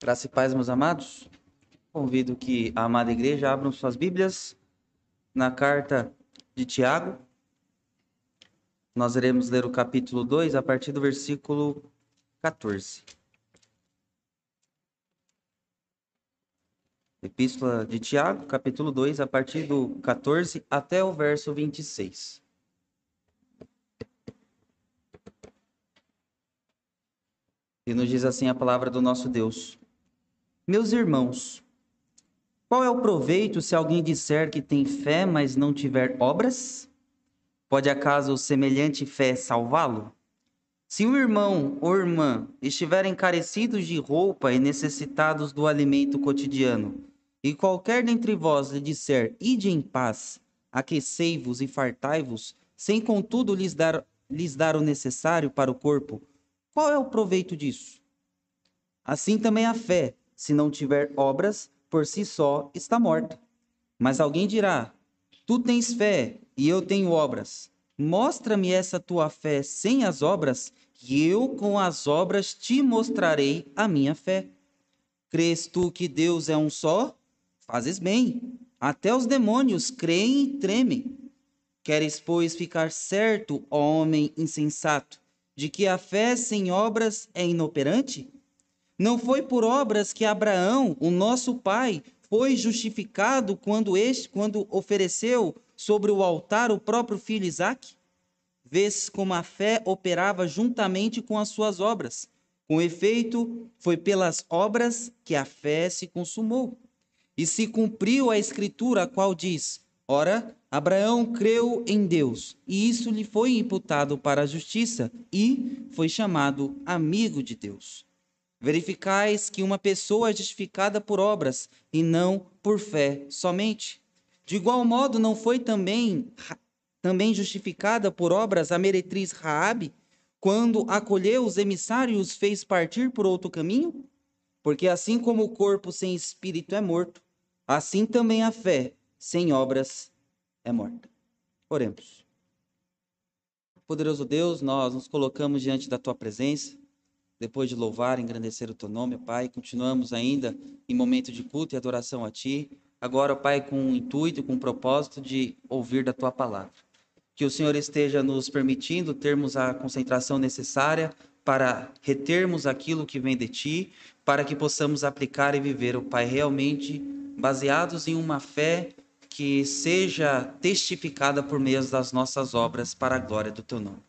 Graça e paz, meus amados. Convido que a amada igreja abram suas Bíblias na carta de Tiago. Nós iremos ler o capítulo 2 a partir do versículo 14. Epístola de Tiago, capítulo 2, a partir do 14 até o verso 26. E nos diz assim a palavra do nosso Deus: Meus irmãos, qual é o proveito se alguém disser que tem fé, mas não tiver obras? Pode acaso semelhante fé salvá-lo? Se um irmão ou irmã estiverem carecidos de roupa e necessitados do alimento cotidiano, e qualquer dentre vós lhe disser, ide em paz, aquecei-vos e fartai-vos, sem contudo lhes dar, lhes dar o necessário para o corpo, qual é o proveito disso? Assim também a fé, se não tiver obras, por si só está morta. Mas alguém dirá: Tu tens fé e eu tenho obras. Mostra-me essa tua fé sem as obras, e eu com as obras te mostrarei a minha fé. Crês tu que Deus é um só? Fazes bem. Até os demônios creem e tremem. Queres, pois, ficar certo, ó homem insensato, de que a fé sem obras é inoperante? Não foi por obras que Abraão, o nosso pai, foi justificado quando este, quando ofereceu sobre o altar o próprio filho Isaque? Vês como a fé operava juntamente com as suas obras. Com efeito, foi pelas obras que a fé se consumou. E se cumpriu a escritura, a qual diz: Ora, Abraão creu em Deus, e isso lhe foi imputado para a justiça, e foi chamado amigo de Deus. Verificais que uma pessoa é justificada por obras, e não por fé somente. De igual modo, não foi também, também justificada por obras a meretriz Raabe, quando acolheu os emissários e os fez partir por outro caminho? Porque assim como o corpo sem espírito é morto, assim também a fé sem obras é morta. Oremos. Poderoso Deus, nós nos colocamos diante da tua presença, depois de louvar e engrandecer o teu nome, Pai, continuamos ainda em momento de culto e adoração a ti. Agora, Pai, com o intuito, com o propósito de ouvir da tua palavra. Que o Senhor esteja nos permitindo termos a concentração necessária para retermos aquilo que vem de ti, para que possamos aplicar e viver, o Pai, realmente baseados em uma fé que seja testificada por meio das nossas obras para a glória do teu nome.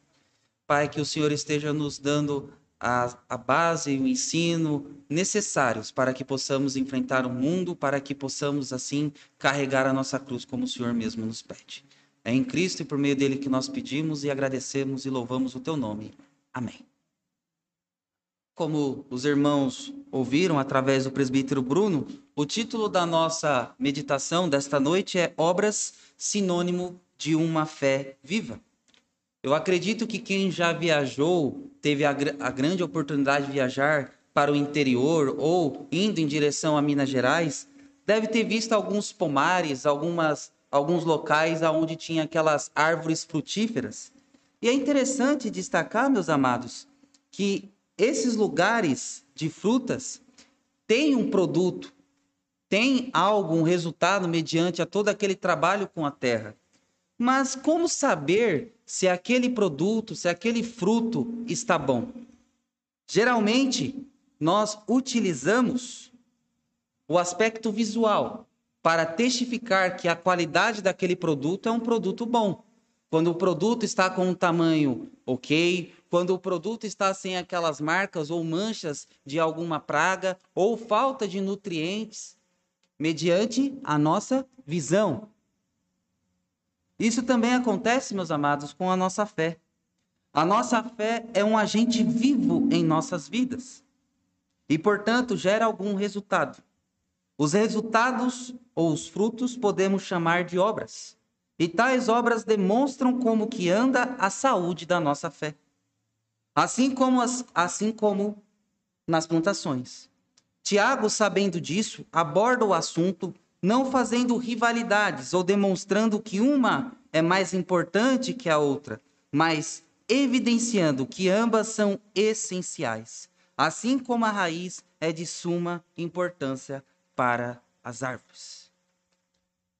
Pai, que o Senhor esteja nos dando a, a base e o ensino necessários para que possamos enfrentar o mundo, para que possamos, assim, carregar a nossa cruz como o Senhor mesmo nos pede. É em Cristo e por meio dele que nós pedimos e agradecemos e louvamos o teu nome. Amém. Como os irmãos ouviram através do presbítero Bruno, o título da nossa meditação desta noite é Obras Sinônimo de uma Fé Viva. Eu acredito que quem já viajou, teve a, a grande oportunidade de viajar para o interior ou indo em direção a Minas Gerais, deve ter visto alguns pomares, algumas, alguns locais onde tinha aquelas árvores frutíferas. E é interessante destacar, meus amados, que esses lugares de frutas têm um produto, têm algo, um resultado mediante a todo aquele trabalho com a terra. Mas como saber se aquele produto, se aquele fruto está bom? Geralmente, nós utilizamos o aspecto visual para testificar que a qualidade daquele produto é um produto bom. Quando o produto está com um tamanho ok, quando o produto está sem aquelas marcas ou manchas de alguma praga ou falta de nutrientes, mediante a nossa visão. Isso também acontece, meus amados, com a nossa fé. A nossa fé é um agente vivo em nossas vidas e, portanto, gera algum resultado. Os resultados ou os frutos podemos chamar de obras. E tais obras demonstram como que anda a saúde da nossa fé. Assim como, as, assim como nas plantações. Tiago, sabendo disso, aborda o assunto não fazendo rivalidades ou demonstrando que uma é mais importante que a outra, mas evidenciando que ambas são essenciais. assim como a raiz é de suma importância para as árvores.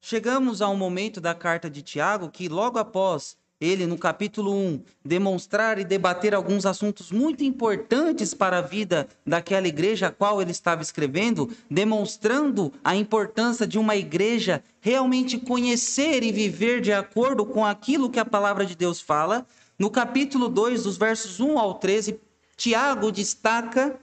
Chegamos a um momento da carta de Tiago que, logo após ele, no capítulo 1, demonstrar e debater alguns assuntos muito importantes para a vida daquela igreja a qual ele estava escrevendo, demonstrando a importância de uma igreja realmente conhecer e viver de acordo com aquilo que a palavra de Deus fala. No capítulo 2, dos versos 1 ao 13, Tiago destaca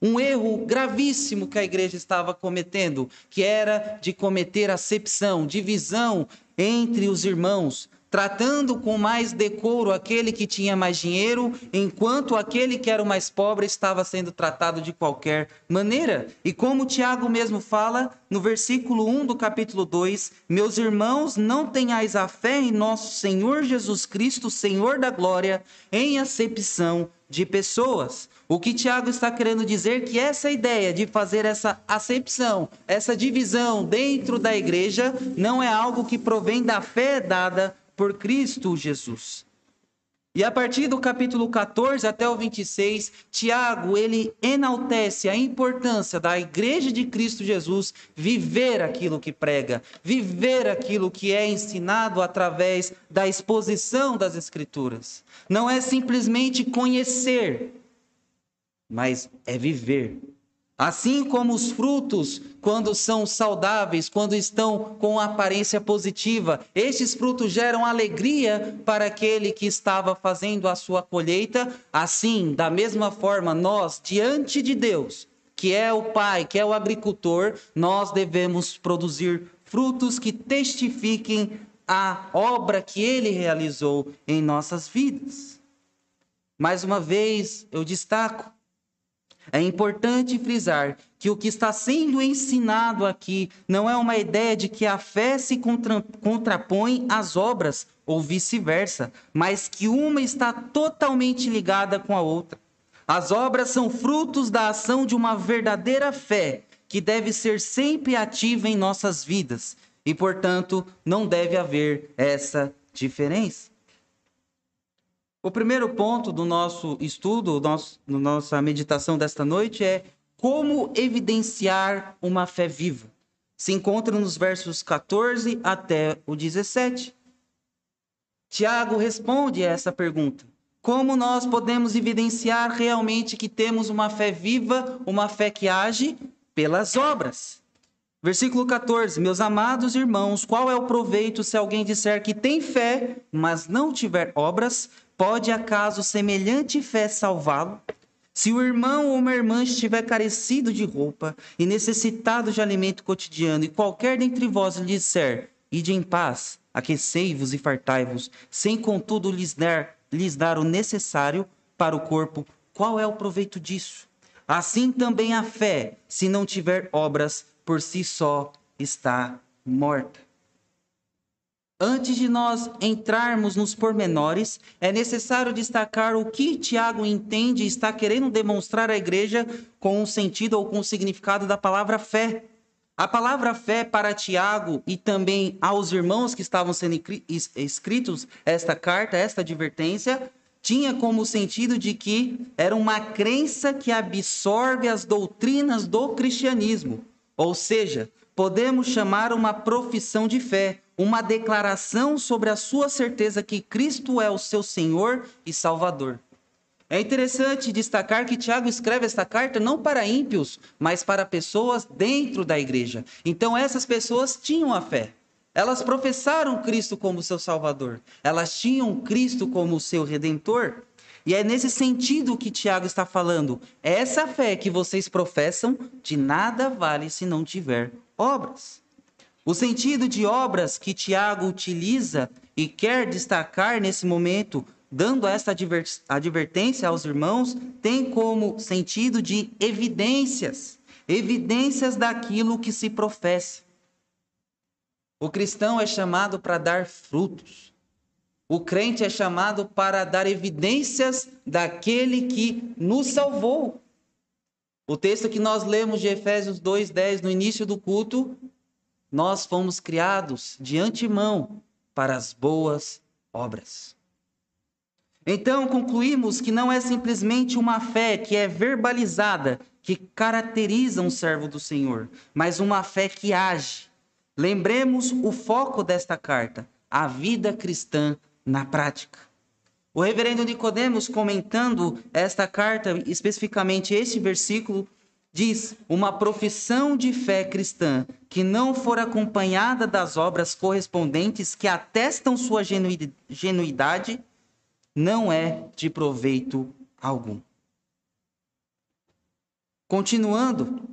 um erro gravíssimo que a igreja estava cometendo, que era de cometer acepção, divisão entre os irmãos, tratando com mais decoro aquele que tinha mais dinheiro, enquanto aquele que era o mais pobre estava sendo tratado de qualquer maneira. E como Tiago mesmo fala no versículo 1 do capítulo 2: Meus irmãos, não tenhais a fé em nosso Senhor Jesus Cristo, Senhor da glória, em acepção de pessoas. O que Tiago está querendo dizer que essa ideia de fazer essa acepção, essa divisão dentro da igreja, não é algo que provém da fé dada por Cristo Jesus. E a partir do capítulo 14 até o 26, Tiago, ele enaltece a importância da igreja de Cristo Jesus viver aquilo que prega, viver aquilo que é ensinado através da exposição das escrituras. Não é simplesmente conhecer, mas é viver Assim como os frutos, quando são saudáveis, quando estão com aparência positiva, estes frutos geram alegria para aquele que estava fazendo a sua colheita. Assim, da mesma forma, nós, diante de Deus, que é o Pai, que é o agricultor, nós devemos produzir frutos que testifiquem a obra que ele realizou em nossas vidas. Mais uma vez, eu destaco é importante frisar que o que está sendo ensinado aqui não é uma ideia de que a fé se contra, contrapõe às obras ou vice-versa, mas que uma está totalmente ligada com a outra. As obras são frutos da ação de uma verdadeira fé que deve ser sempre ativa em nossas vidas e, portanto, não deve haver essa diferença. O primeiro ponto do nosso estudo, nosso, da nossa meditação desta noite é como evidenciar uma fé viva. Se encontra nos versos 14 até o 17. Tiago responde a essa pergunta. Como nós podemos evidenciar realmente que temos uma fé viva, uma fé que age pelas obras? Versículo 14: Meus amados irmãos, qual é o proveito se alguém disser que tem fé, mas não tiver obras? Pode acaso semelhante fé salvá-lo? Se o irmão ou uma irmã estiver carecido de roupa e necessitado de alimento cotidiano, e qualquer dentre vós lhe disser, ide em paz, aquecei-vos e fartai-vos, sem contudo lhes dar, lhes dar o necessário para o corpo, qual é o proveito disso? Assim também a fé, se não tiver obras, por si só está morta. Antes de nós entrarmos nos pormenores, é necessário destacar o que Tiago entende e está querendo demonstrar à igreja com o sentido ou com o significado da palavra fé. A palavra fé para Tiago e também aos irmãos que estavam sendo escritos esta carta, esta advertência, tinha como sentido de que era uma crença que absorve as doutrinas do cristianismo. Ou seja, podemos chamar uma profissão de fé, uma declaração sobre a sua certeza que Cristo é o seu Senhor e Salvador. É interessante destacar que Tiago escreve esta carta não para ímpios, mas para pessoas dentro da igreja. Então, essas pessoas tinham a fé. Elas professaram Cristo como seu Salvador. Elas tinham Cristo como seu Redentor. E é nesse sentido que Tiago está falando. Essa fé que vocês professam de nada vale se não tiver obras. O sentido de obras que Tiago utiliza e quer destacar nesse momento, dando esta advertência aos irmãos, tem como sentido de evidências evidências daquilo que se professa. O cristão é chamado para dar frutos. O crente é chamado para dar evidências daquele que nos salvou. O texto que nós lemos de Efésios 2:10 no início do culto nós fomos criados de antemão para as boas obras. Então, concluímos que não é simplesmente uma fé que é verbalizada, que caracteriza um servo do Senhor, mas uma fé que age. Lembremos o foco desta carta, a vida cristã na prática. O reverendo Nicodemos, comentando esta carta, especificamente este versículo, diz: uma profissão de fé cristã que não for acompanhada das obras correspondentes que atestam sua genuidade não é de proveito algum. Continuando,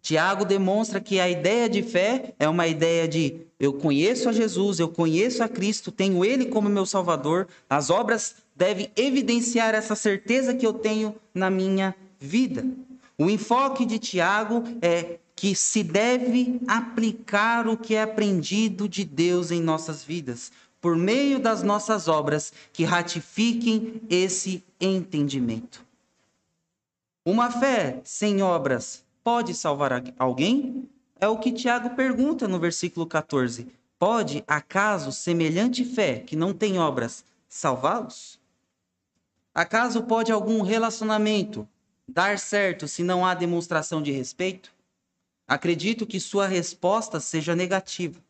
Tiago demonstra que a ideia de fé é uma ideia de eu conheço a Jesus, eu conheço a Cristo, tenho Ele como meu Salvador. As obras devem evidenciar essa certeza que eu tenho na minha vida. O enfoque de Tiago é que se deve aplicar o que é aprendido de Deus em nossas vidas por meio das nossas obras que ratifiquem esse entendimento. Uma fé sem obras pode salvar alguém? É o que Tiago pergunta no versículo 14. Pode, acaso, semelhante fé que não tem obras salvá-los? Acaso pode algum relacionamento dar certo se não há demonstração de respeito? Acredito que sua resposta seja negativa.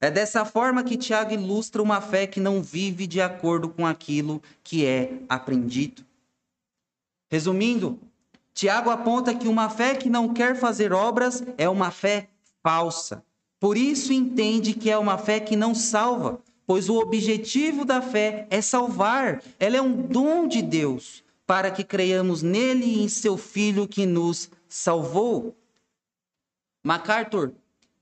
É dessa forma que Tiago ilustra uma fé que não vive de acordo com aquilo que é aprendido. Resumindo, Tiago aponta que uma fé que não quer fazer obras é uma fé falsa. Por isso entende que é uma fé que não salva, pois o objetivo da fé é salvar. Ela é um dom de Deus para que creiamos nele e em seu filho que nos salvou. MacArthur,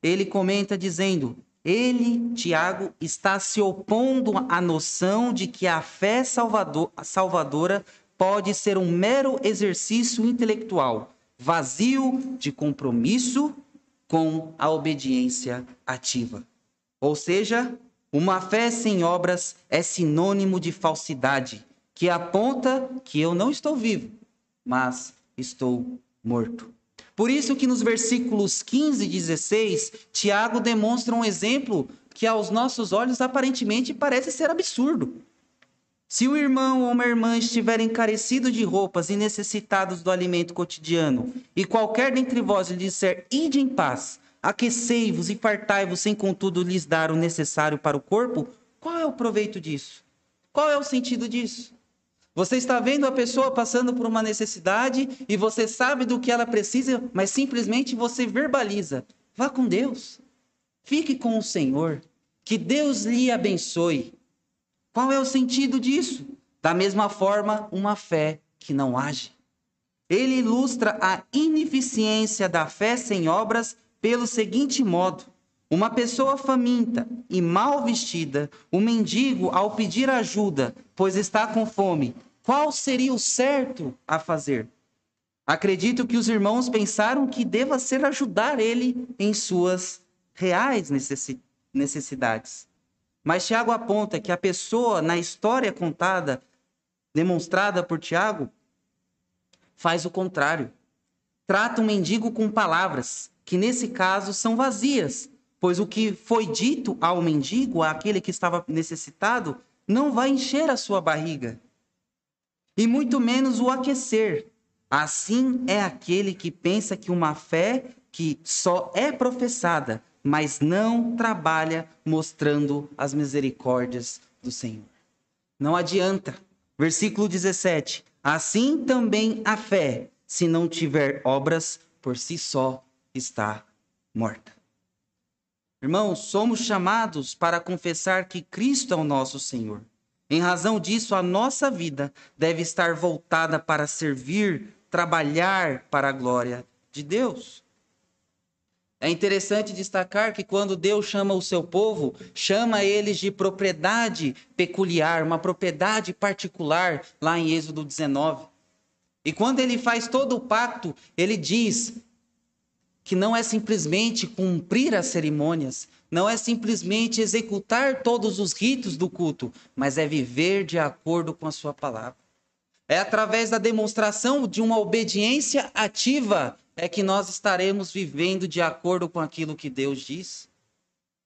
ele comenta dizendo: ele, Tiago, está se opondo à noção de que a fé salvador, salvadora pode ser um mero exercício intelectual, vazio de compromisso com a obediência ativa. Ou seja, uma fé sem obras é sinônimo de falsidade, que aponta que eu não estou vivo, mas estou morto. Por isso que nos versículos 15 e 16, Tiago demonstra um exemplo que aos nossos olhos aparentemente parece ser absurdo. Se o irmão ou uma irmã estiverem carecidos de roupas e necessitados do alimento cotidiano, e qualquer dentre vós lhe disser, ide em paz, aquecei-vos e fartai-vos sem contudo lhes dar o necessário para o corpo, qual é o proveito disso? Qual é o sentido disso? Você está vendo a pessoa passando por uma necessidade e você sabe do que ela precisa, mas simplesmente você verbaliza. Vá com Deus. Fique com o Senhor. Que Deus lhe abençoe. Qual é o sentido disso? Da mesma forma, uma fé que não age. Ele ilustra a ineficiência da fé sem obras pelo seguinte modo: uma pessoa faminta e mal vestida, o mendigo, ao pedir ajuda, pois está com fome, qual seria o certo a fazer? Acredito que os irmãos pensaram que deva ser ajudar ele em suas reais necessidades. Mas Tiago aponta que a pessoa, na história contada, demonstrada por Tiago, faz o contrário. Trata o mendigo com palavras, que nesse caso são vazias, pois o que foi dito ao mendigo, àquele que estava necessitado, não vai encher a sua barriga, e muito menos o aquecer. Assim é aquele que pensa que uma fé que só é professada, mas não trabalha mostrando as misericórdias do Senhor. Não adianta. Versículo 17. Assim também a fé, se não tiver obras, por si só está morta. Irmãos, somos chamados para confessar que Cristo é o nosso Senhor. Em razão disso, a nossa vida deve estar voltada para servir, trabalhar para a glória de Deus. É interessante destacar que quando Deus chama o seu povo, chama eles de propriedade peculiar, uma propriedade particular, lá em Êxodo 19. E quando ele faz todo o pacto, ele diz que não é simplesmente cumprir as cerimônias, não é simplesmente executar todos os ritos do culto, mas é viver de acordo com a sua palavra. É através da demonstração de uma obediência ativa é que nós estaremos vivendo de acordo com aquilo que Deus diz.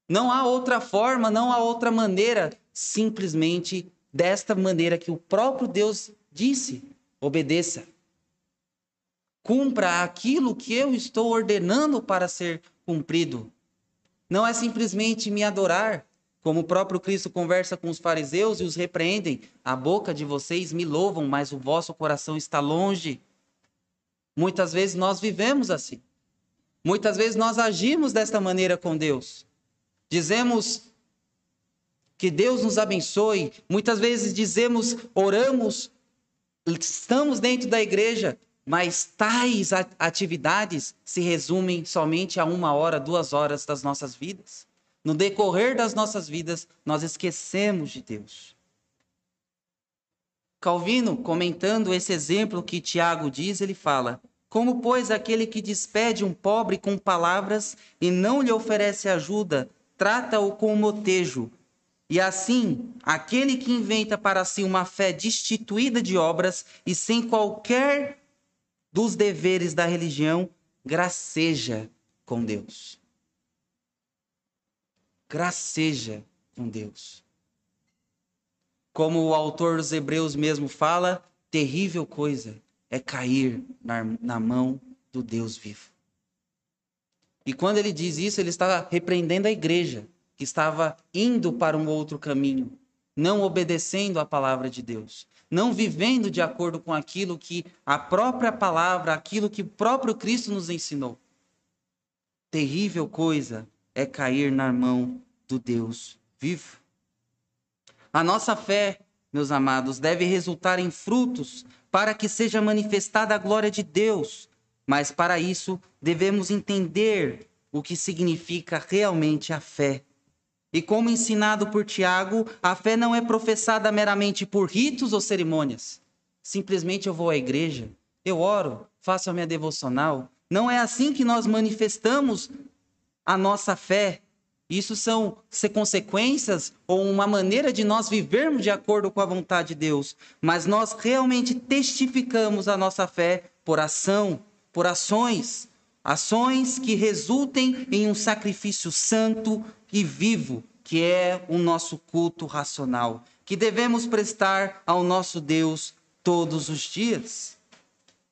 Não há outra forma, não há outra maneira, simplesmente desta maneira que o próprio Deus disse: obedeça. Cumpra aquilo que eu estou ordenando para ser cumprido. Não é simplesmente me adorar, como o próprio Cristo conversa com os fariseus e os repreendem: a boca de vocês me louvam, mas o vosso coração está longe. Muitas vezes nós vivemos assim. Muitas vezes nós agimos desta maneira com Deus. Dizemos que Deus nos abençoe. Muitas vezes dizemos, oramos, estamos dentro da igreja, mas tais atividades se resumem somente a uma hora, duas horas das nossas vidas. No decorrer das nossas vidas, nós esquecemos de Deus. Calvino, comentando esse exemplo que Tiago diz, ele fala: Como, pois, aquele que despede um pobre com palavras e não lhe oferece ajuda, trata-o com motejo. E assim, aquele que inventa para si uma fé destituída de obras e sem qualquer dos deveres da religião, graceja com Deus. Graceja com Deus. Como o autor dos Hebreus mesmo fala, terrível coisa é cair na, na mão do Deus vivo. E quando ele diz isso, ele está repreendendo a igreja, que estava indo para um outro caminho, não obedecendo à palavra de Deus não vivendo de acordo com aquilo que a própria palavra, aquilo que o próprio Cristo nos ensinou. Terrível coisa é cair na mão do Deus vivo. A nossa fé, meus amados, deve resultar em frutos para que seja manifestada a glória de Deus, mas para isso devemos entender o que significa realmente a fé. E como ensinado por Tiago, a fé não é professada meramente por ritos ou cerimônias. Simplesmente eu vou à igreja, eu oro, faço a minha devocional. Não é assim que nós manifestamos a nossa fé. Isso são consequências ou uma maneira de nós vivermos de acordo com a vontade de Deus. Mas nós realmente testificamos a nossa fé por ação, por ações. Ações que resultem em um sacrifício santo, e vivo, que é o nosso culto racional, que devemos prestar ao nosso Deus todos os dias.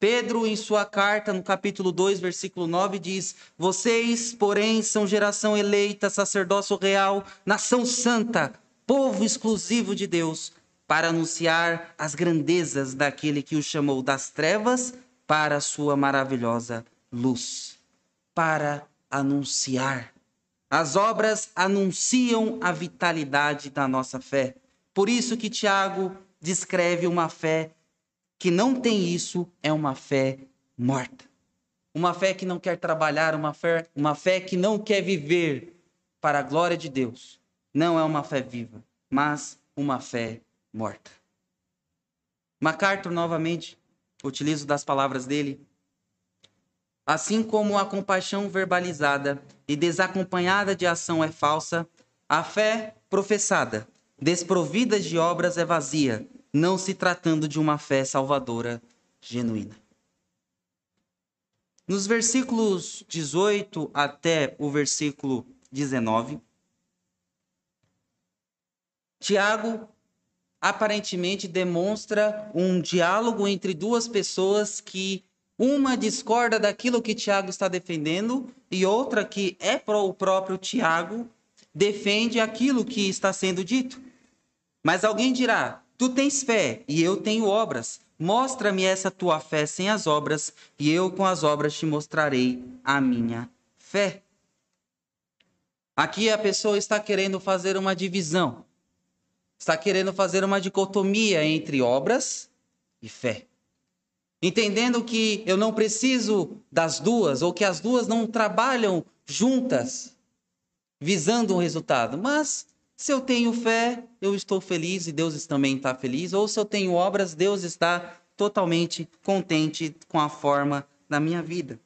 Pedro, em sua carta, no capítulo 2, versículo 9, diz: Vocês, porém, são geração eleita, sacerdócio real, nação santa, povo exclusivo de Deus, para anunciar as grandezas daquele que o chamou das trevas para a sua maravilhosa luz. Para anunciar as obras anunciam a vitalidade da nossa fé. Por isso que Tiago descreve uma fé que não tem isso, é uma fé morta. Uma fé que não quer trabalhar, uma fé, uma fé que não quer viver para a glória de Deus. Não é uma fé viva, mas uma fé morta. MacArthur, novamente, utilizo das palavras dele, Assim como a compaixão verbalizada e desacompanhada de ação é falsa, a fé professada, desprovida de obras, é vazia, não se tratando de uma fé salvadora genuína. Nos versículos 18 até o versículo 19, Tiago aparentemente demonstra um diálogo entre duas pessoas que uma discorda daquilo que Tiago está defendendo e outra que é o próprio Tiago defende aquilo que está sendo dito. Mas alguém dirá: Tu tens fé e eu tenho obras. Mostra-me essa tua fé sem as obras, e eu com as obras te mostrarei a minha fé. Aqui a pessoa está querendo fazer uma divisão, está querendo fazer uma dicotomia entre obras e fé entendendo que eu não preciso das duas, ou que as duas não trabalham juntas, visando um resultado. Mas se eu tenho fé, eu estou feliz e Deus também está feliz. Ou se eu tenho obras, Deus está totalmente contente com a forma da minha vida.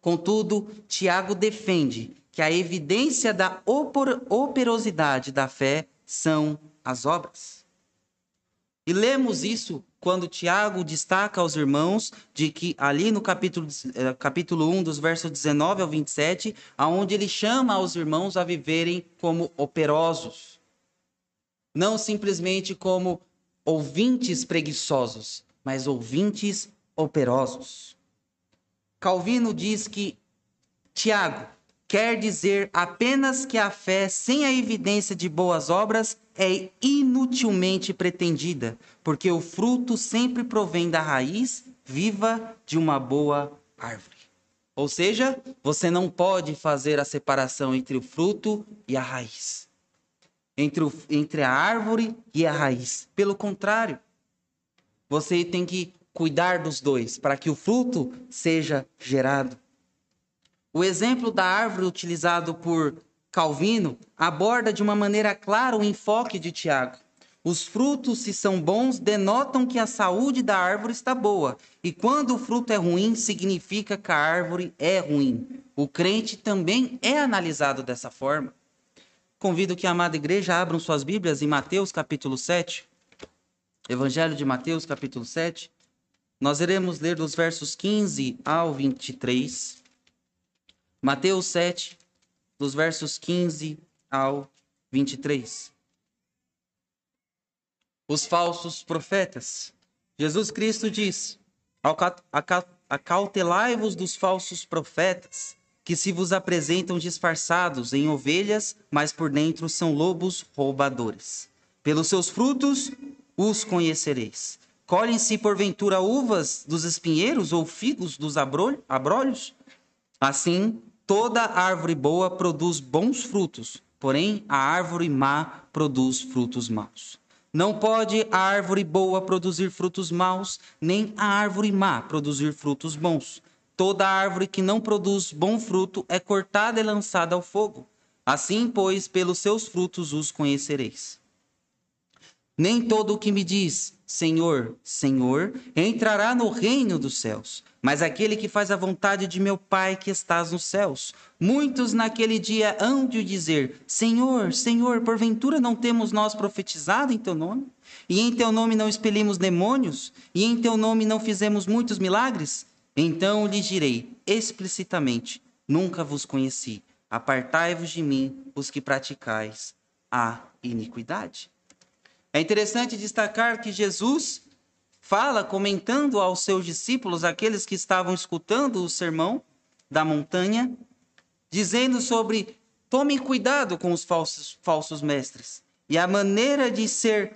Contudo, Tiago defende que a evidência da operosidade da fé são as obras. E lemos isso quando Tiago destaca aos irmãos de que ali no capítulo, eh, capítulo 1, dos versos 19 ao 27, aonde ele chama aos irmãos a viverem como operosos. não simplesmente como ouvintes preguiçosos, mas ouvintes operosos. Calvino diz que Tiago quer dizer apenas que a fé sem a evidência de boas obras é inutilmente pretendida, porque o fruto sempre provém da raiz viva de uma boa árvore. Ou seja, você não pode fazer a separação entre o fruto e a raiz. Entre, o, entre a árvore e a raiz. Pelo contrário, você tem que cuidar dos dois para que o fruto seja gerado. O exemplo da árvore utilizado por Calvino aborda de uma maneira clara o enfoque de Tiago. Os frutos, se são bons, denotam que a saúde da árvore está boa. E quando o fruto é ruim, significa que a árvore é ruim. O crente também é analisado dessa forma. Convido que a amada igreja abram suas Bíblias em Mateus capítulo 7. Evangelho de Mateus capítulo 7. Nós iremos ler dos versos 15 ao 23. Mateus 7, dos versos 15 ao 23 os falsos profetas. Jesus Cristo diz: Acautelai-vos dos falsos profetas, que se vos apresentam disfarçados em ovelhas, mas por dentro são lobos roubadores. Pelos seus frutos os conhecereis. Colhem-se porventura uvas dos espinheiros ou figos dos abrolhos? Assim, toda árvore boa produz bons frutos, porém a árvore má produz frutos maus. Não pode a árvore boa produzir frutos maus, nem a árvore má produzir frutos bons. Toda árvore que não produz bom fruto é cortada e lançada ao fogo. Assim, pois, pelos seus frutos os conhecereis. Nem todo o que me diz Senhor, Senhor entrará no reino dos céus, mas aquele que faz a vontade de meu Pai que estás nos céus. Muitos naquele dia hão de dizer: Senhor, Senhor, porventura não temos nós profetizado em teu nome? E em teu nome não expelimos demônios? E em teu nome não fizemos muitos milagres? Então lhes direi explicitamente: Nunca vos conheci. Apartai-vos de mim, os que praticais a iniquidade. É interessante destacar que Jesus fala, comentando aos seus discípulos, aqueles que estavam escutando o sermão da montanha, dizendo sobre tomem cuidado com os falsos, falsos mestres. E a maneira de ser,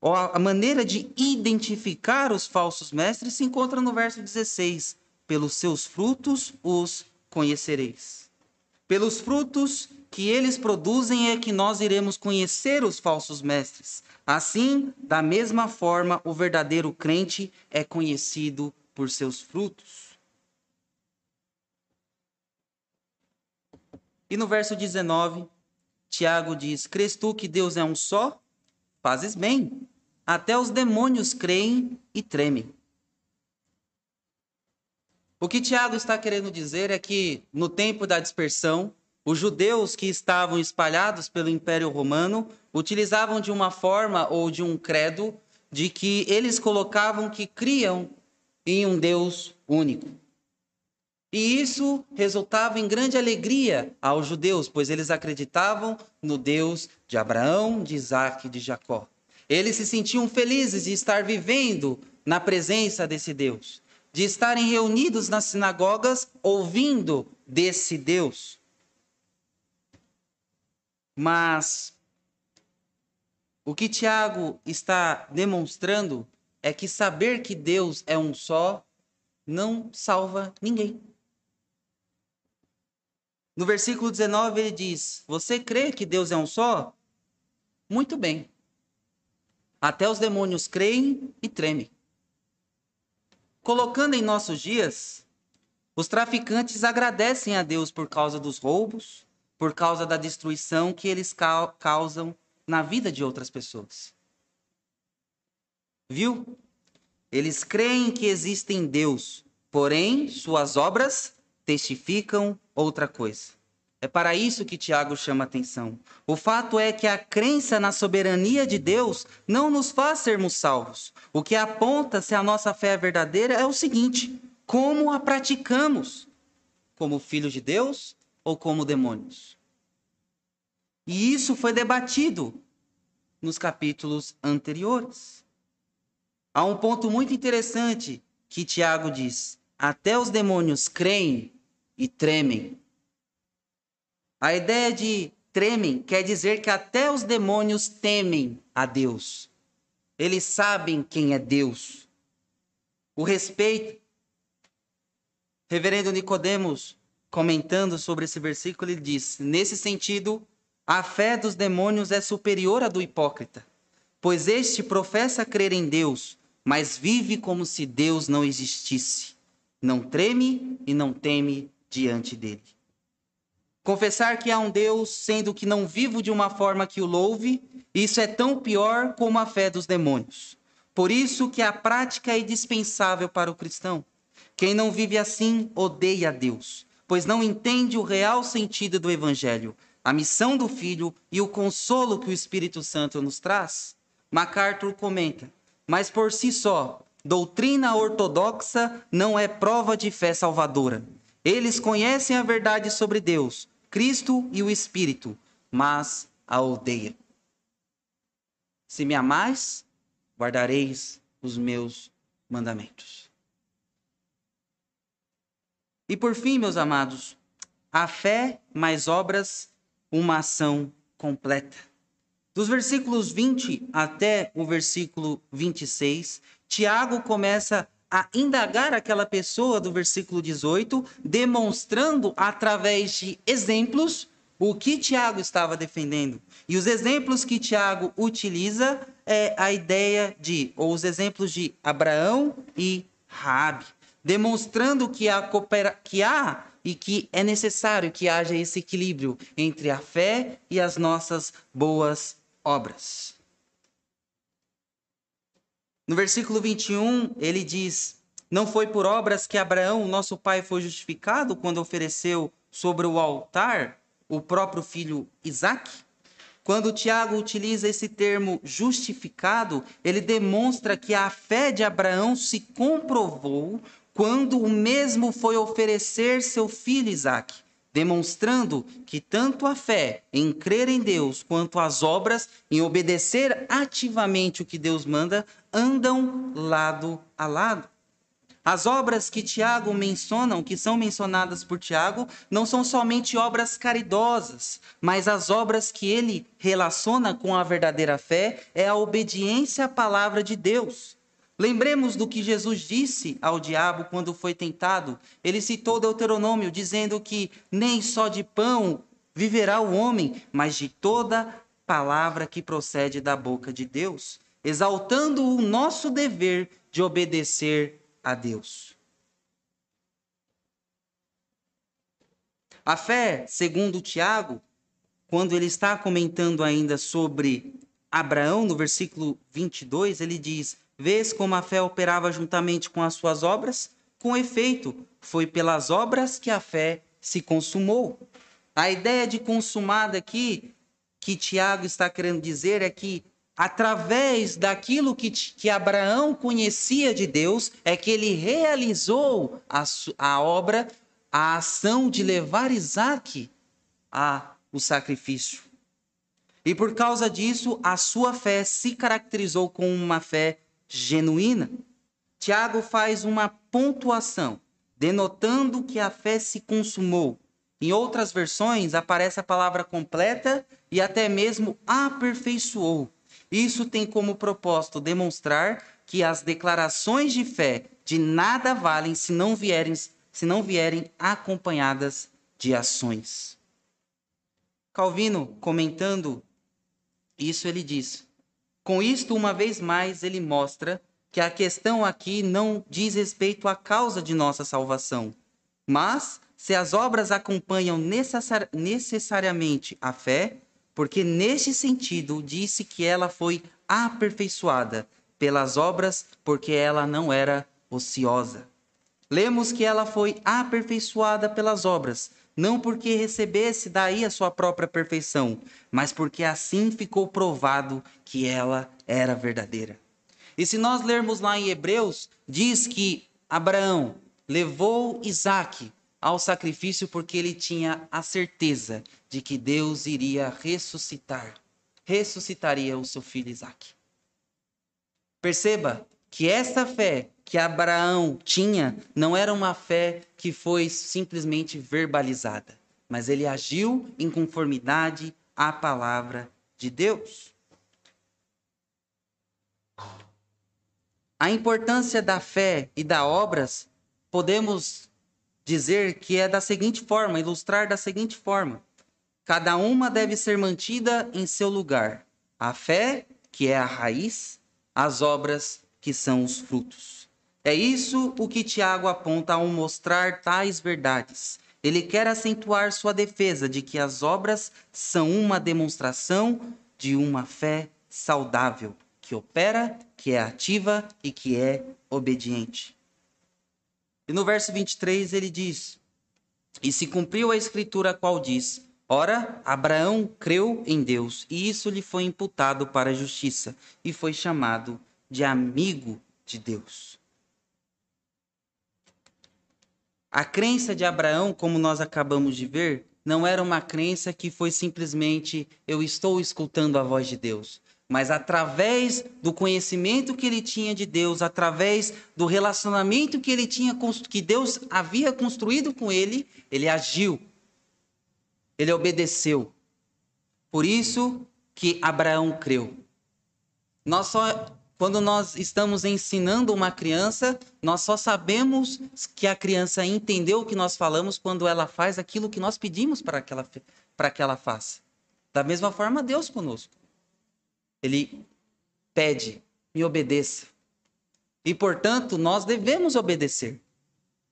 ou a maneira de identificar os falsos mestres se encontra no verso 16: pelos seus frutos os conhecereis. Pelos frutos que eles produzem é que nós iremos conhecer os falsos mestres. Assim, da mesma forma, o verdadeiro crente é conhecido por seus frutos. E no verso 19, Tiago diz: Crês tu que Deus é um só? Fazes bem. Até os demônios creem e tremem. O que Tiago está querendo dizer é que no tempo da dispersão, os judeus que estavam espalhados pelo Império Romano utilizavam de uma forma ou de um credo de que eles colocavam que criam em um Deus único. E isso resultava em grande alegria aos judeus, pois eles acreditavam no Deus de Abraão, de Isaac e de Jacó. Eles se sentiam felizes de estar vivendo na presença desse Deus, de estarem reunidos nas sinagogas ouvindo desse Deus. Mas o que Tiago está demonstrando é que saber que Deus é um só não salva ninguém. No versículo 19 ele diz: Você crê que Deus é um só? Muito bem. Até os demônios creem e tremem. Colocando em nossos dias, os traficantes agradecem a Deus por causa dos roubos, por causa da destruição que eles causam na vida de outras pessoas. Viu? Eles creem que existe Deus, porém suas obras testificam outra coisa. É para isso que Tiago chama atenção. O fato é que a crença na soberania de Deus não nos faz sermos salvos. O que aponta se a nossa fé é verdadeira é o seguinte: como a praticamos? Como filhos de Deus ou como demônios. E isso foi debatido nos capítulos anteriores. Há um ponto muito interessante que Tiago diz: até os demônios creem e tremem. A ideia de tremem quer dizer que até os demônios temem a Deus. Eles sabem quem é Deus. O respeito. Reverendo Nicodemos, comentando sobre esse versículo, ele diz: nesse sentido, a fé dos demônios é superior à do hipócrita, pois este professa crer em Deus, mas vive como se Deus não existisse. Não treme e não teme diante dele. Confessar que há um Deus, sendo que não vivo de uma forma que o louve, isso é tão pior como a fé dos demônios. Por isso que a prática é indispensável para o cristão. Quem não vive assim odeia a Deus, pois não entende o real sentido do evangelho, a missão do filho e o consolo que o Espírito Santo nos traz. MacArthur comenta: mas por si só, doutrina ortodoxa não é prova de fé salvadora. Eles conhecem a verdade sobre Deus, Cristo e o Espírito, mas a odeia. Se me amais, guardareis os meus mandamentos. E por fim, meus amados, a fé mais obras, uma ação completa. Dos versículos 20 até o versículo 26, Tiago começa a indagar aquela pessoa do versículo 18, demonstrando através de exemplos o que Tiago estava defendendo. E os exemplos que Tiago utiliza é a ideia de, ou os exemplos de Abraão e Raabe, demonstrando que há, que há e que é necessário que haja esse equilíbrio entre a fé e as nossas boas obras. No versículo 21, ele diz: Não foi por obras que Abraão, nosso pai, foi justificado quando ofereceu sobre o altar o próprio filho Isaque? Quando Tiago utiliza esse termo justificado, ele demonstra que a fé de Abraão se comprovou quando o mesmo foi oferecer seu filho Isaque demonstrando que tanto a fé em crer em Deus quanto as obras em obedecer ativamente o que Deus manda andam lado a lado. As obras que Tiago mencionam, que são mencionadas por Tiago, não são somente obras caridosas, mas as obras que ele relaciona com a verdadeira fé é a obediência à palavra de Deus. Lembremos do que Jesus disse ao diabo quando foi tentado. Ele citou Deuteronômio, dizendo que nem só de pão viverá o homem, mas de toda palavra que procede da boca de Deus, exaltando o nosso dever de obedecer a Deus. A fé, segundo Tiago, quando ele está comentando ainda sobre Abraão, no versículo 22, ele diz: Vês como a fé operava juntamente com as suas obras? Com efeito, foi pelas obras que a fé se consumou. A ideia de consumada aqui, que Tiago está querendo dizer, é que através daquilo que, que Abraão conhecia de Deus, é que ele realizou a, a obra, a ação de levar Isaac a o sacrifício. E por causa disso, a sua fé se caracterizou como uma fé genuína. Tiago faz uma pontuação, denotando que a fé se consumou. Em outras versões, aparece a palavra completa e até mesmo aperfeiçoou. Isso tem como propósito demonstrar que as declarações de fé de nada valem se não vierem, se não vierem acompanhadas de ações. Calvino, comentando isso, ele diz: com isto, uma vez mais, ele mostra que a questão aqui não diz respeito à causa de nossa salvação, mas se as obras acompanham necessari necessariamente a fé, porque neste sentido disse que ela foi aperfeiçoada pelas obras, porque ela não era ociosa. Lemos que ela foi aperfeiçoada pelas obras, não porque recebesse daí a sua própria perfeição, mas porque assim ficou provado que ela era verdadeira. E se nós lermos lá em Hebreus, diz que Abraão levou Isaac ao sacrifício porque ele tinha a certeza de que Deus iria ressuscitar ressuscitaria o seu filho Isaque. Perceba que essa fé que Abraão tinha não era uma fé que foi simplesmente verbalizada, mas ele agiu em conformidade à palavra de Deus. A importância da fé e da obras podemos dizer que é da seguinte forma, ilustrar da seguinte forma: cada uma deve ser mantida em seu lugar. A fé, que é a raiz, as obras, que são os frutos. É isso o que Tiago aponta ao mostrar tais verdades. Ele quer acentuar sua defesa de que as obras são uma demonstração de uma fé saudável, que opera, que é ativa e que é obediente. E no verso 23 ele diz: E se cumpriu a escritura qual diz: Ora, Abraão creu em Deus, e isso lhe foi imputado para a justiça, e foi chamado de amigo de Deus. A crença de Abraão, como nós acabamos de ver, não era uma crença que foi simplesmente eu estou escutando a voz de Deus mas através do conhecimento que ele tinha de Deus, através do relacionamento que ele tinha que Deus havia construído com ele, ele agiu. Ele obedeceu. Por isso que Abraão creu. Nós só quando nós estamos ensinando uma criança, nós só sabemos que a criança entendeu o que nós falamos quando ela faz aquilo que nós pedimos para que ela, para que ela faça. Da mesma forma, Deus conosco ele pede, me obedeça. E, portanto, nós devemos obedecer,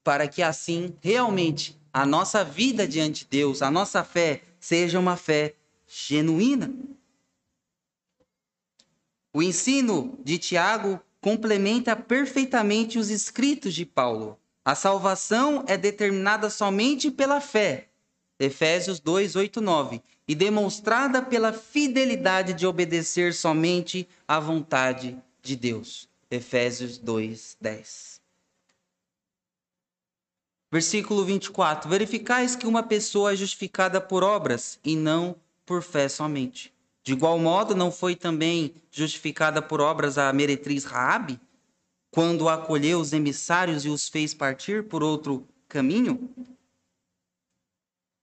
para que assim, realmente, a nossa vida diante de Deus, a nossa fé, seja uma fé genuína. O ensino de Tiago complementa perfeitamente os escritos de Paulo. A salvação é determinada somente pela fé. Efésios 2, 8, 9 e demonstrada pela fidelidade de obedecer somente à vontade de Deus. Efésios 2, 10. Versículo 24: Verificais que uma pessoa é justificada por obras e não por fé somente. De igual modo, não foi também justificada por obras a meretriz Raabe, quando acolheu os emissários e os fez partir por outro caminho?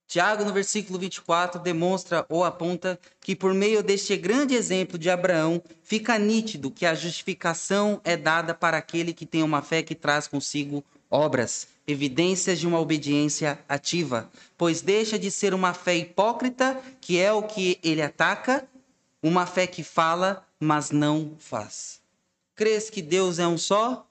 Tiago, no versículo 24, demonstra ou aponta que, por meio deste grande exemplo de Abraão, fica nítido que a justificação é dada para aquele que tem uma fé que traz consigo obras, evidências de uma obediência ativa, pois deixa de ser uma fé hipócrita, que é o que ele ataca, uma fé que fala, mas não faz. Crês que Deus é um só?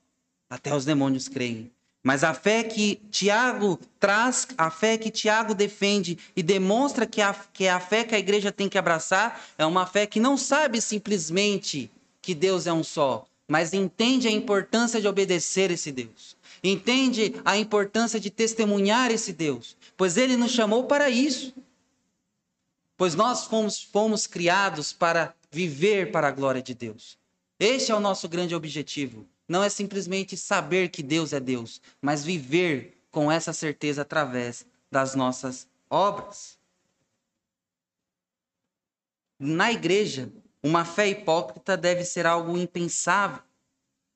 Até os demônios creem. Mas a fé que Tiago traz, a fé que Tiago defende e demonstra que, a, que é a fé que a igreja tem que abraçar, é uma fé que não sabe simplesmente que Deus é um só, mas entende a importância de obedecer esse Deus. Entende a importância de testemunhar esse Deus, pois ele nos chamou para isso. Pois nós fomos, fomos criados para viver para a glória de Deus. Este é o nosso grande objetivo não é simplesmente saber que Deus é Deus, mas viver com essa certeza através das nossas obras. Na igreja, uma fé hipócrita deve ser algo impensável.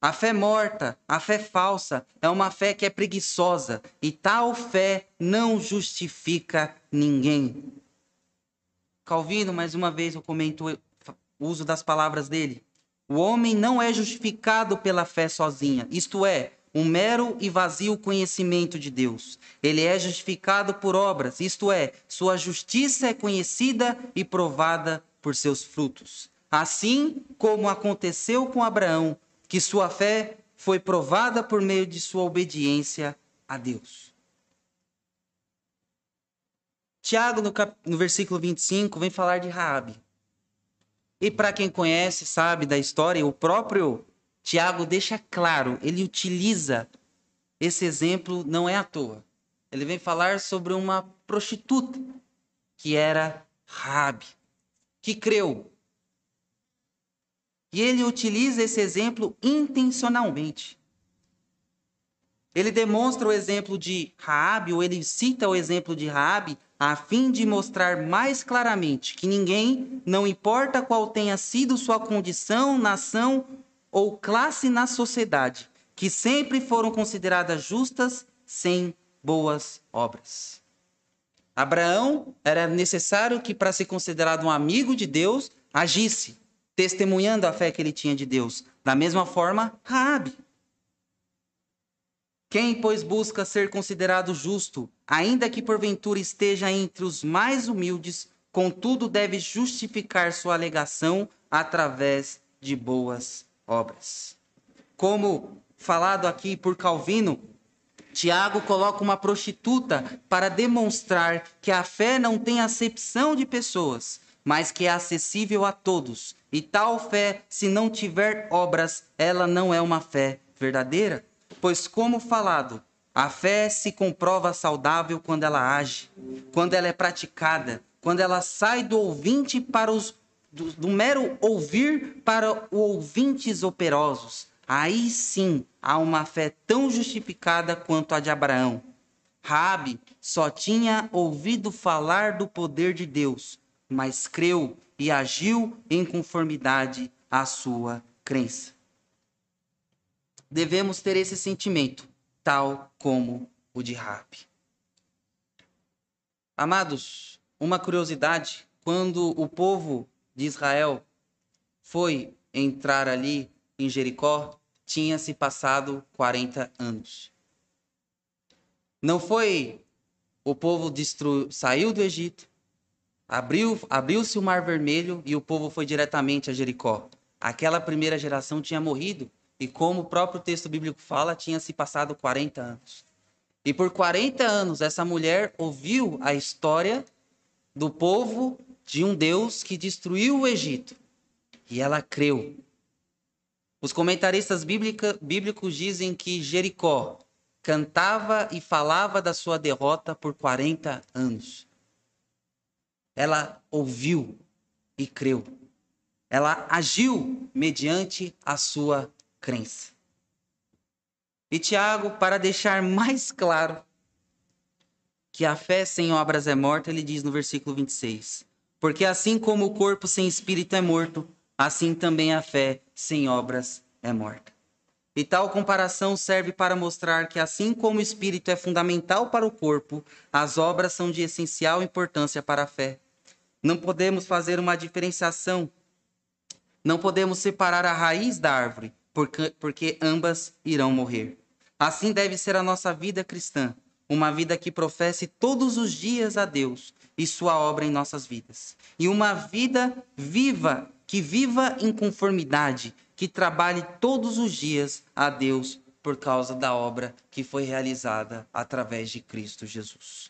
A fé morta, a fé falsa, é uma fé que é preguiçosa e tal fé não justifica ninguém. Calvino, mais uma vez, eu comento o uso das palavras dele. O homem não é justificado pela fé sozinha, isto é, um mero e vazio conhecimento de Deus. Ele é justificado por obras, isto é, sua justiça é conhecida e provada por seus frutos. Assim como aconteceu com Abraão, que sua fé foi provada por meio de sua obediência a Deus. Tiago, no, cap... no versículo 25, vem falar de Raabe. E para quem conhece, sabe da história, o próprio Tiago deixa claro, ele utiliza esse exemplo não é à toa. Ele vem falar sobre uma prostituta que era Rabi, que creu. E ele utiliza esse exemplo intencionalmente. Ele demonstra o exemplo de Raabe, ou ele cita o exemplo de Raabe, a fim de mostrar mais claramente que ninguém, não importa qual tenha sido sua condição, nação ou classe na sociedade, que sempre foram consideradas justas sem boas obras. Abraão era necessário que, para ser considerado um amigo de Deus, agisse, testemunhando a fé que ele tinha de Deus. Da mesma forma, Raabe. Quem, pois, busca ser considerado justo, ainda que porventura esteja entre os mais humildes, contudo deve justificar sua alegação através de boas obras. Como falado aqui por Calvino, Tiago coloca uma prostituta para demonstrar que a fé não tem acepção de pessoas, mas que é acessível a todos. E tal fé, se não tiver obras, ela não é uma fé verdadeira. Pois, como falado, a fé se comprova saudável quando ela age, quando ela é praticada, quando ela sai do ouvinte para os do, do mero ouvir para ouvintes operosos. Aí sim há uma fé tão justificada quanto a de Abraão. Rabi só tinha ouvido falar do poder de Deus, mas creu e agiu em conformidade à sua crença devemos ter esse sentimento, tal como o de Rabi. Amados, uma curiosidade: quando o povo de Israel foi entrar ali em Jericó, tinha se passado 40 anos. Não foi o povo destru... saiu do Egito, abriu, abriu-se o Mar Vermelho e o povo foi diretamente a Jericó. Aquela primeira geração tinha morrido e como o próprio texto bíblico fala, tinha se passado 40 anos. E por 40 anos essa mulher ouviu a história do povo de um Deus que destruiu o Egito. E ela creu. Os comentaristas bíblica, bíblicos dizem que Jericó cantava e falava da sua derrota por 40 anos. Ela ouviu e creu. Ela agiu mediante a sua crença. E Tiago, para deixar mais claro que a fé sem obras é morta, ele diz no versículo 26: Porque assim como o corpo sem espírito é morto, assim também a fé sem obras é morta. E tal comparação serve para mostrar que, assim como o espírito é fundamental para o corpo, as obras são de essencial importância para a fé. Não podemos fazer uma diferenciação, não podemos separar a raiz da árvore, porque, porque ambas irão morrer. Assim deve ser a nossa vida cristã, uma vida que professe todos os dias a Deus e sua obra em nossas vidas. E uma vida viva, que viva em conformidade, que trabalhe todos os dias a Deus por causa da obra que foi realizada através de Cristo Jesus.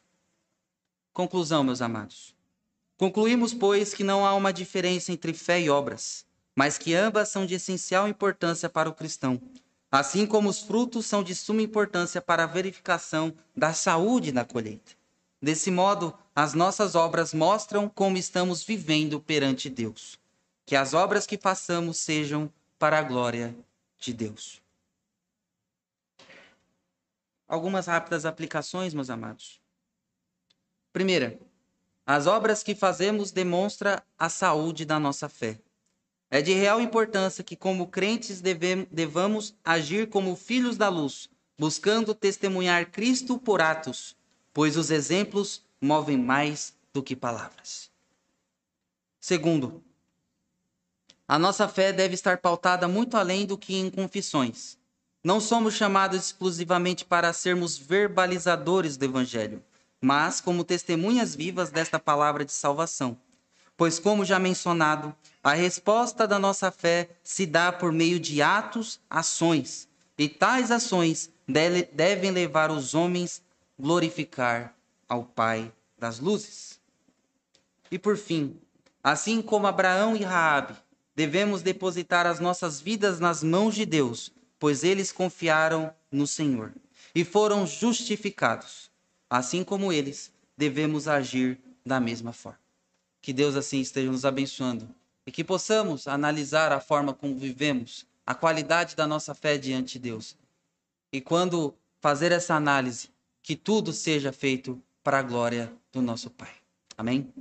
Conclusão, meus amados. Concluímos, pois, que não há uma diferença entre fé e obras mas que ambas são de essencial importância para o cristão, assim como os frutos são de suma importância para a verificação da saúde na colheita. Desse modo, as nossas obras mostram como estamos vivendo perante Deus. Que as obras que façamos sejam para a glória de Deus. Algumas rápidas aplicações, meus amados. Primeira, as obras que fazemos demonstram a saúde da nossa fé. É de real importância que, como crentes, devamos agir como filhos da luz, buscando testemunhar Cristo por atos, pois os exemplos movem mais do que palavras. Segundo, a nossa fé deve estar pautada muito além do que em confissões. Não somos chamados exclusivamente para sermos verbalizadores do Evangelho, mas como testemunhas vivas desta palavra de salvação. Pois, como já mencionado, a resposta da nossa fé se dá por meio de atos, ações, e tais ações devem levar os homens a glorificar ao Pai das luzes. E por fim, assim como Abraão e Raabe, devemos depositar as nossas vidas nas mãos de Deus, pois eles confiaram no Senhor e foram justificados. Assim como eles, devemos agir da mesma forma. Que Deus assim esteja nos abençoando e que possamos analisar a forma como vivemos, a qualidade da nossa fé diante de Deus. E quando fazer essa análise, que tudo seja feito para a glória do nosso Pai. Amém?